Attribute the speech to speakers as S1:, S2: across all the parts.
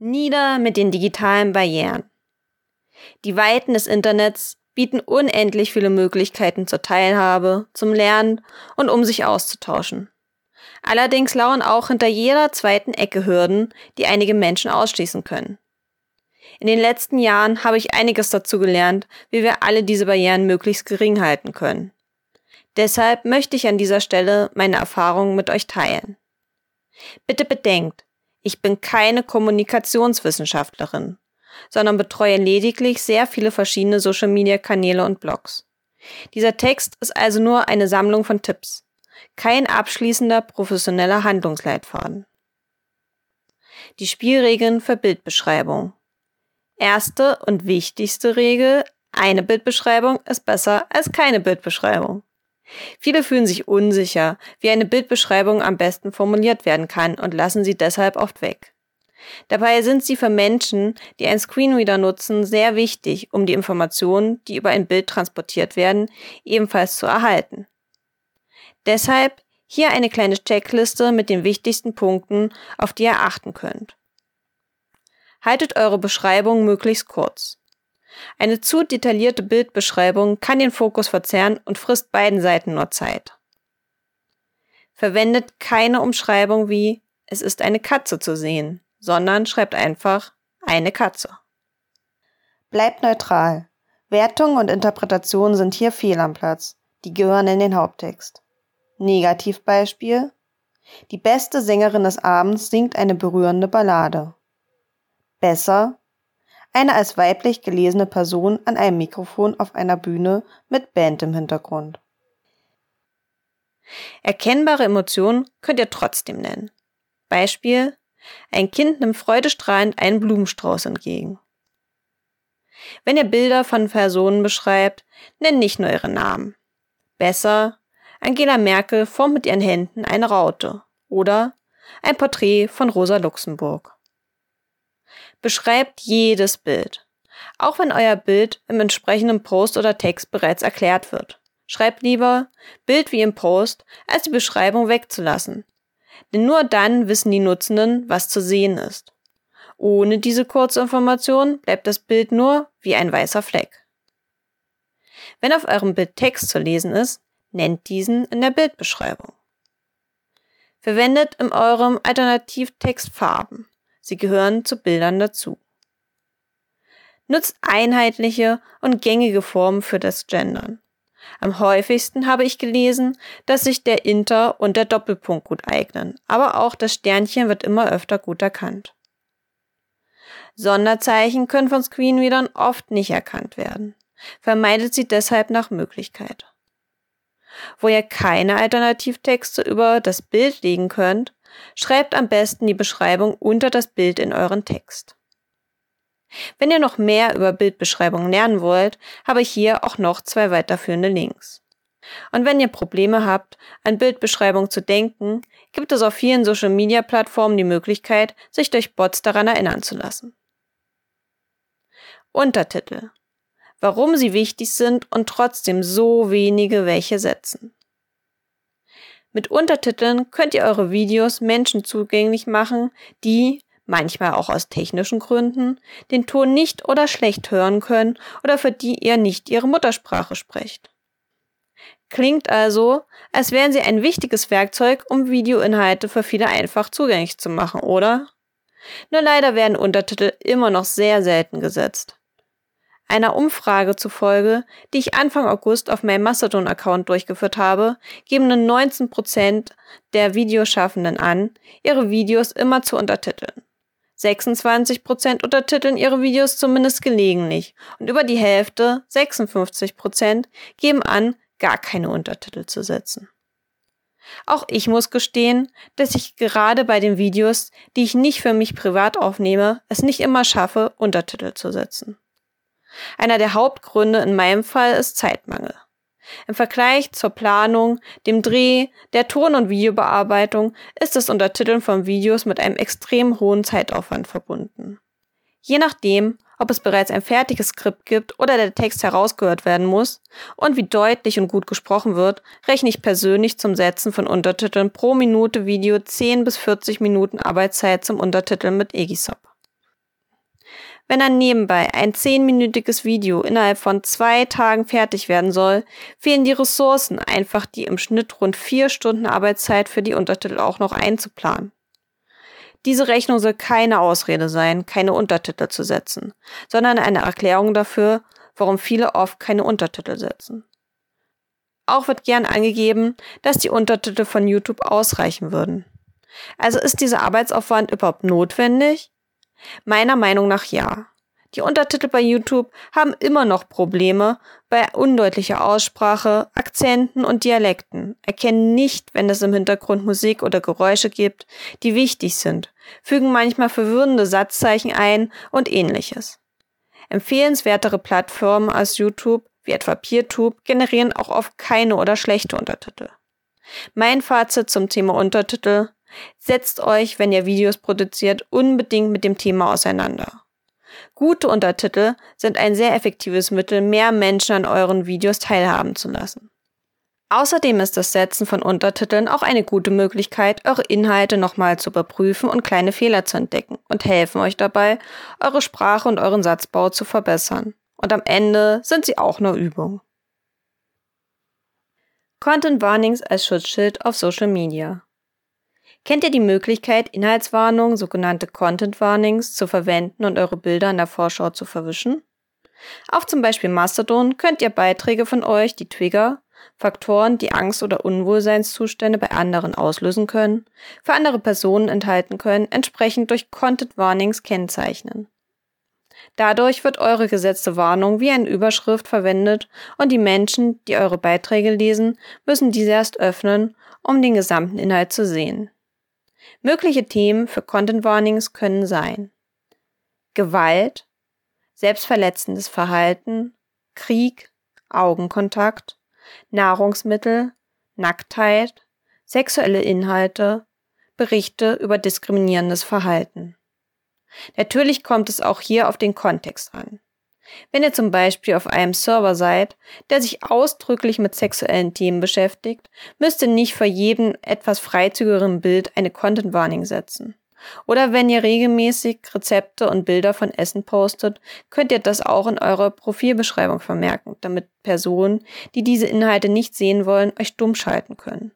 S1: Nieder mit den digitalen Barrieren. Die Weiten des Internets bieten unendlich viele Möglichkeiten zur Teilhabe, zum Lernen und um sich auszutauschen. Allerdings lauern auch hinter jeder zweiten Ecke Hürden, die einige Menschen ausschließen können. In den letzten Jahren habe ich einiges dazu gelernt, wie wir alle diese Barrieren möglichst gering halten können. Deshalb möchte ich an dieser Stelle meine Erfahrungen mit euch teilen. Bitte bedenkt, ich bin keine Kommunikationswissenschaftlerin, sondern betreue lediglich sehr viele verschiedene Social-Media-Kanäle und Blogs. Dieser Text ist also nur eine Sammlung von Tipps, kein abschließender professioneller Handlungsleitfaden. Die Spielregeln für Bildbeschreibung. Erste und wichtigste Regel, eine Bildbeschreibung ist besser als keine Bildbeschreibung. Viele fühlen sich unsicher, wie eine Bildbeschreibung am besten formuliert werden kann und lassen sie deshalb oft weg. Dabei sind sie für Menschen, die einen Screenreader nutzen, sehr wichtig, um die Informationen, die über ein Bild transportiert werden, ebenfalls zu erhalten. Deshalb hier eine kleine Checkliste mit den wichtigsten Punkten, auf die ihr achten könnt. Haltet eure Beschreibung möglichst kurz. Eine zu detaillierte Bildbeschreibung kann den Fokus verzerren und frisst beiden Seiten nur Zeit. Verwendet keine Umschreibung wie es ist eine Katze zu sehen, sondern schreibt einfach eine Katze. Bleibt neutral. Wertung und Interpretation sind hier fehl am Platz. Die gehören in den Haupttext. Negativbeispiel. Die beste Sängerin des Abends singt eine berührende Ballade. Besser eine als weiblich gelesene Person an einem Mikrofon auf einer Bühne mit Band im Hintergrund. Erkennbare Emotionen könnt ihr trotzdem nennen. Beispiel ein Kind nimmt freudestrahlend einen Blumenstrauß entgegen. Wenn ihr Bilder von Personen beschreibt, nennt nicht nur ihre Namen. Besser, Angela Merkel formt mit ihren Händen eine Raute oder ein Porträt von Rosa Luxemburg. Beschreibt jedes Bild. Auch wenn euer Bild im entsprechenden Post oder Text bereits erklärt wird. Schreibt lieber Bild wie im Post, als die Beschreibung wegzulassen. Denn nur dann wissen die Nutzenden, was zu sehen ist. Ohne diese Kurzinformation bleibt das Bild nur wie ein weißer Fleck. Wenn auf eurem Bild Text zu lesen ist, nennt diesen in der Bildbeschreibung. Verwendet in eurem Alternativtext Farben. Sie gehören zu Bildern dazu. Nutzt einheitliche und gängige Formen für das Gendern. Am häufigsten habe ich gelesen, dass sich der Inter und der Doppelpunkt gut eignen, aber auch das Sternchen wird immer öfter gut erkannt. Sonderzeichen können von Screenreadern oft nicht erkannt werden. Vermeidet sie deshalb nach Möglichkeit. Wo ihr keine Alternativtexte über das Bild legen könnt, Schreibt am besten die Beschreibung unter das Bild in euren Text. Wenn ihr noch mehr über Bildbeschreibungen lernen wollt, habe ich hier auch noch zwei weiterführende Links. Und wenn ihr Probleme habt, an Bildbeschreibung zu denken, gibt es auf vielen Social Media Plattformen die Möglichkeit, sich durch Bots daran erinnern zu lassen. Untertitel. Warum sie wichtig sind und trotzdem so wenige welche setzen. Mit Untertiteln könnt ihr eure Videos Menschen zugänglich machen, die, manchmal auch aus technischen Gründen, den Ton nicht oder schlecht hören können oder für die ihr nicht ihre Muttersprache sprecht. Klingt also, als wären sie ein wichtiges Werkzeug, um Videoinhalte für viele einfach zugänglich zu machen, oder? Nur leider werden Untertitel immer noch sehr selten gesetzt. Einer Umfrage zufolge, die ich Anfang August auf meinem Mastodon-Account durchgeführt habe, geben nur 19 Prozent der Videoschaffenden an, ihre Videos immer zu untertiteln. 26 Prozent untertiteln ihre Videos zumindest gelegentlich und über die Hälfte, 56 Prozent, geben an, gar keine Untertitel zu setzen. Auch ich muss gestehen, dass ich gerade bei den Videos, die ich nicht für mich privat aufnehme, es nicht immer schaffe, Untertitel zu setzen. Einer der Hauptgründe in meinem Fall ist Zeitmangel. Im Vergleich zur Planung, dem Dreh, der Ton- und Videobearbeitung ist das Untertiteln von Videos mit einem extrem hohen Zeitaufwand verbunden. Je nachdem, ob es bereits ein fertiges Skript gibt oder der Text herausgehört werden muss und wie deutlich und gut gesprochen wird, rechne ich persönlich zum Setzen von Untertiteln pro Minute Video 10 bis 40 Minuten Arbeitszeit zum Untertiteln mit Egisop. Wenn dann nebenbei ein zehnminütiges Video innerhalb von zwei Tagen fertig werden soll, fehlen die Ressourcen, einfach die im Schnitt rund vier Stunden Arbeitszeit für die Untertitel auch noch einzuplanen. Diese Rechnung soll keine Ausrede sein, keine Untertitel zu setzen, sondern eine Erklärung dafür, warum viele oft keine Untertitel setzen. Auch wird gern angegeben, dass die Untertitel von YouTube ausreichen würden. Also ist dieser Arbeitsaufwand überhaupt notwendig? Meiner Meinung nach ja. Die Untertitel bei YouTube haben immer noch Probleme bei undeutlicher Aussprache, Akzenten und Dialekten, erkennen nicht, wenn es im Hintergrund Musik oder Geräusche gibt, die wichtig sind, fügen manchmal verwirrende Satzzeichen ein und ähnliches. Empfehlenswertere Plattformen als YouTube, wie etwa PeerTube, generieren auch oft keine oder schlechte Untertitel. Mein Fazit zum Thema Untertitel Setzt euch, wenn ihr Videos produziert, unbedingt mit dem Thema auseinander. Gute Untertitel sind ein sehr effektives Mittel, mehr Menschen an euren Videos teilhaben zu lassen. Außerdem ist das Setzen von Untertiteln auch eine gute Möglichkeit, eure Inhalte nochmal zu überprüfen und kleine Fehler zu entdecken und helfen euch dabei, eure Sprache und euren Satzbau zu verbessern. Und am Ende sind sie auch nur Übung. Content Warnings als Schutzschild auf Social Media. Kennt ihr die Möglichkeit, Inhaltswarnungen, sogenannte Content Warnings, zu verwenden und eure Bilder in der Vorschau zu verwischen? Auf zum Beispiel Mastodon könnt ihr Beiträge von euch, die Trigger, Faktoren, die Angst- oder Unwohlseinszustände bei anderen auslösen können, für andere Personen enthalten können, entsprechend durch Content Warnings kennzeichnen. Dadurch wird eure gesetzte Warnung wie eine Überschrift verwendet und die Menschen, die eure Beiträge lesen, müssen diese erst öffnen, um den gesamten Inhalt zu sehen. Mögliche Themen für Content Warnings können sein Gewalt, selbstverletzendes Verhalten, Krieg, Augenkontakt, Nahrungsmittel, Nacktheit, sexuelle Inhalte, Berichte über diskriminierendes Verhalten. Natürlich kommt es auch hier auf den Kontext an. Wenn ihr zum Beispiel auf einem Server seid, der sich ausdrücklich mit sexuellen Themen beschäftigt, müsst ihr nicht vor jedem etwas freizügigeren Bild eine Content Warning setzen. Oder wenn ihr regelmäßig Rezepte und Bilder von Essen postet, könnt ihr das auch in eurer Profilbeschreibung vermerken, damit Personen, die diese Inhalte nicht sehen wollen, euch dumm schalten können.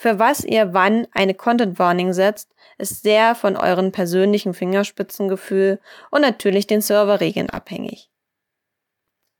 S1: Für was ihr wann eine Content Warning setzt, ist sehr von euren persönlichen Fingerspitzengefühl und natürlich den Serverregeln abhängig.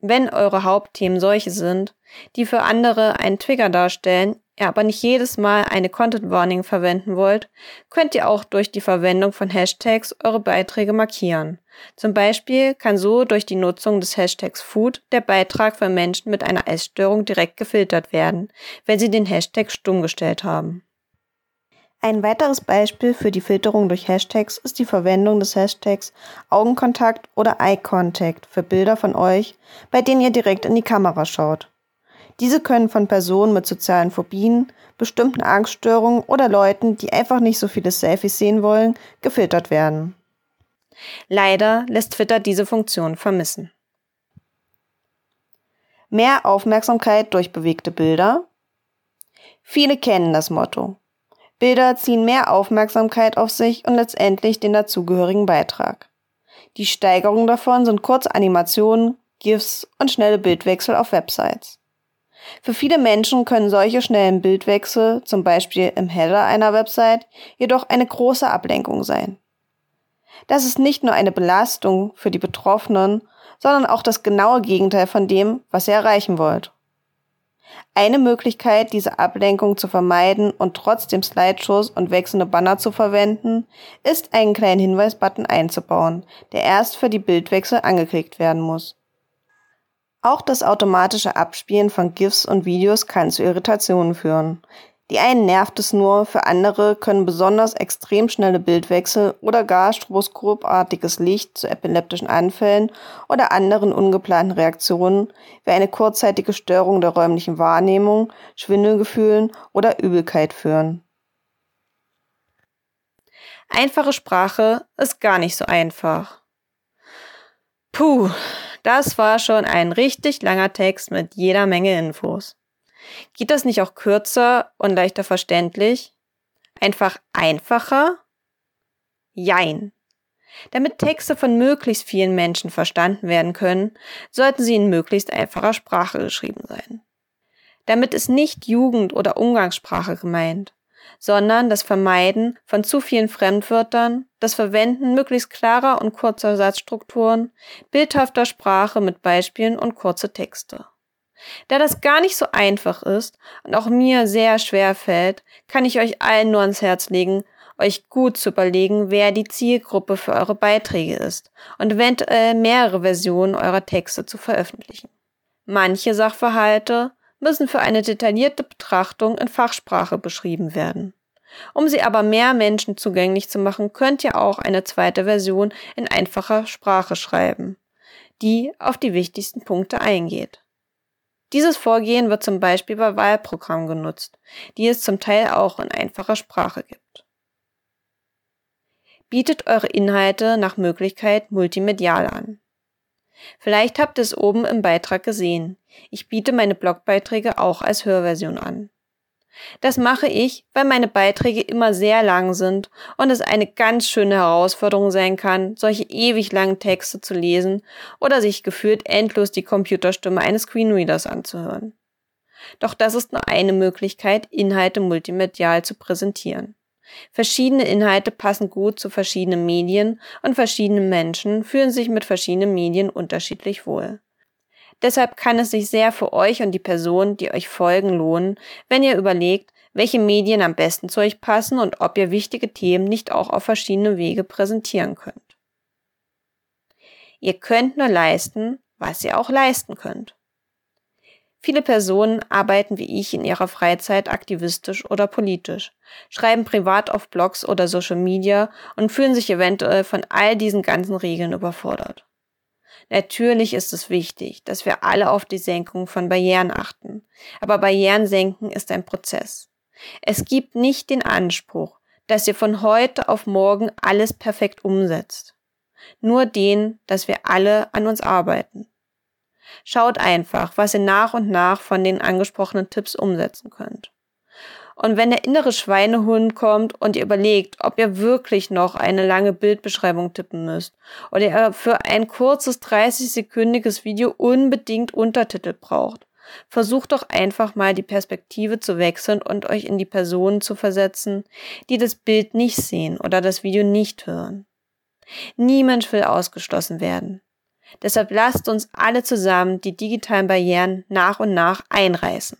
S1: Wenn eure Hauptthemen solche sind, die für andere einen Trigger darstellen, ihr aber nicht jedes Mal eine Content Warning verwenden wollt, könnt ihr auch durch die Verwendung von Hashtags eure Beiträge markieren. Zum Beispiel kann so durch die Nutzung des Hashtags Food der Beitrag für Menschen mit einer Essstörung direkt gefiltert werden, wenn sie den Hashtag stumm gestellt haben. Ein weiteres Beispiel für die Filterung durch Hashtags ist die Verwendung des Hashtags Augenkontakt oder Eye Contact für Bilder von euch, bei denen ihr direkt in die Kamera schaut. Diese können von Personen mit sozialen Phobien, bestimmten Angststörungen oder Leuten, die einfach nicht so viele Selfies sehen wollen, gefiltert werden. Leider lässt Twitter diese Funktion vermissen. Mehr Aufmerksamkeit durch bewegte Bilder. Viele kennen das Motto. Bilder ziehen mehr Aufmerksamkeit auf sich und letztendlich den dazugehörigen Beitrag. Die Steigerung davon sind kurze Animationen, GIFs und schnelle Bildwechsel auf Websites. Für viele Menschen können solche schnellen Bildwechsel, zum Beispiel im Header einer Website, jedoch eine große Ablenkung sein. Das ist nicht nur eine Belastung für die Betroffenen, sondern auch das genaue Gegenteil von dem, was ihr erreichen wollt. Eine Möglichkeit, diese Ablenkung zu vermeiden und trotzdem Slideshows und wechselnde Banner zu verwenden, ist einen kleinen Hinweisbutton einzubauen, der erst für die Bildwechsel angeklickt werden muss. Auch das automatische Abspielen von GIFs und Videos kann zu Irritationen führen. Die einen nervt es nur, für andere können besonders extrem schnelle Bildwechsel oder gar stroboskopartiges Licht zu epileptischen Anfällen oder anderen ungeplanten Reaktionen wie eine kurzzeitige Störung der räumlichen Wahrnehmung, Schwindelgefühlen oder Übelkeit führen. Einfache Sprache ist gar nicht so einfach. Puh, das war schon ein richtig langer Text mit jeder Menge Infos. Geht das nicht auch kürzer und leichter verständlich? Einfach einfacher? Jein. Damit Texte von möglichst vielen Menschen verstanden werden können, sollten sie in möglichst einfacher Sprache geschrieben sein. Damit ist nicht Jugend- oder Umgangssprache gemeint, sondern das Vermeiden von zu vielen Fremdwörtern, das Verwenden möglichst klarer und kurzer Satzstrukturen, bildhafter Sprache mit Beispielen und kurze Texte. Da das gar nicht so einfach ist und auch mir sehr schwer fällt, kann ich euch allen nur ans Herz legen, euch gut zu überlegen, wer die Zielgruppe für eure Beiträge ist und eventuell mehrere Versionen eurer Texte zu veröffentlichen. Manche Sachverhalte müssen für eine detaillierte Betrachtung in Fachsprache beschrieben werden. Um sie aber mehr Menschen zugänglich zu machen, könnt ihr auch eine zweite Version in einfacher Sprache schreiben, die auf die wichtigsten Punkte eingeht. Dieses Vorgehen wird zum Beispiel bei Wahlprogrammen genutzt, die es zum Teil auch in einfacher Sprache gibt. Bietet eure Inhalte nach Möglichkeit multimedial an. Vielleicht habt ihr es oben im Beitrag gesehen. Ich biete meine Blogbeiträge auch als Hörversion an. Das mache ich, weil meine Beiträge immer sehr lang sind und es eine ganz schöne Herausforderung sein kann, solche ewig langen Texte zu lesen oder sich gefühlt endlos die Computerstimme eines Screenreaders anzuhören. Doch das ist nur eine Möglichkeit, Inhalte multimedial zu präsentieren. Verschiedene Inhalte passen gut zu verschiedenen Medien und verschiedene Menschen fühlen sich mit verschiedenen Medien unterschiedlich wohl. Deshalb kann es sich sehr für euch und die Person, die euch folgen, lohnen, wenn ihr überlegt, welche Medien am besten zu euch passen und ob ihr wichtige Themen nicht auch auf verschiedene Wege präsentieren könnt. Ihr könnt nur leisten, was ihr auch leisten könnt. Viele Personen arbeiten wie ich in ihrer Freizeit aktivistisch oder politisch, schreiben privat auf Blogs oder Social Media und fühlen sich eventuell von all diesen ganzen Regeln überfordert. Natürlich ist es wichtig, dass wir alle auf die Senkung von Barrieren achten, aber Barrieren senken ist ein Prozess. Es gibt nicht den Anspruch, dass ihr von heute auf morgen alles perfekt umsetzt. Nur den, dass wir alle an uns arbeiten. Schaut einfach, was ihr nach und nach von den angesprochenen Tipps umsetzen könnt. Und wenn der innere Schweinehund kommt und ihr überlegt, ob ihr wirklich noch eine lange Bildbeschreibung tippen müsst oder ihr für ein kurzes 30-sekündiges Video unbedingt Untertitel braucht, versucht doch einfach mal die Perspektive zu wechseln und euch in die Personen zu versetzen, die das Bild nicht sehen oder das Video nicht hören. Niemand will ausgeschlossen werden. Deshalb lasst uns alle zusammen die digitalen Barrieren nach und nach einreißen.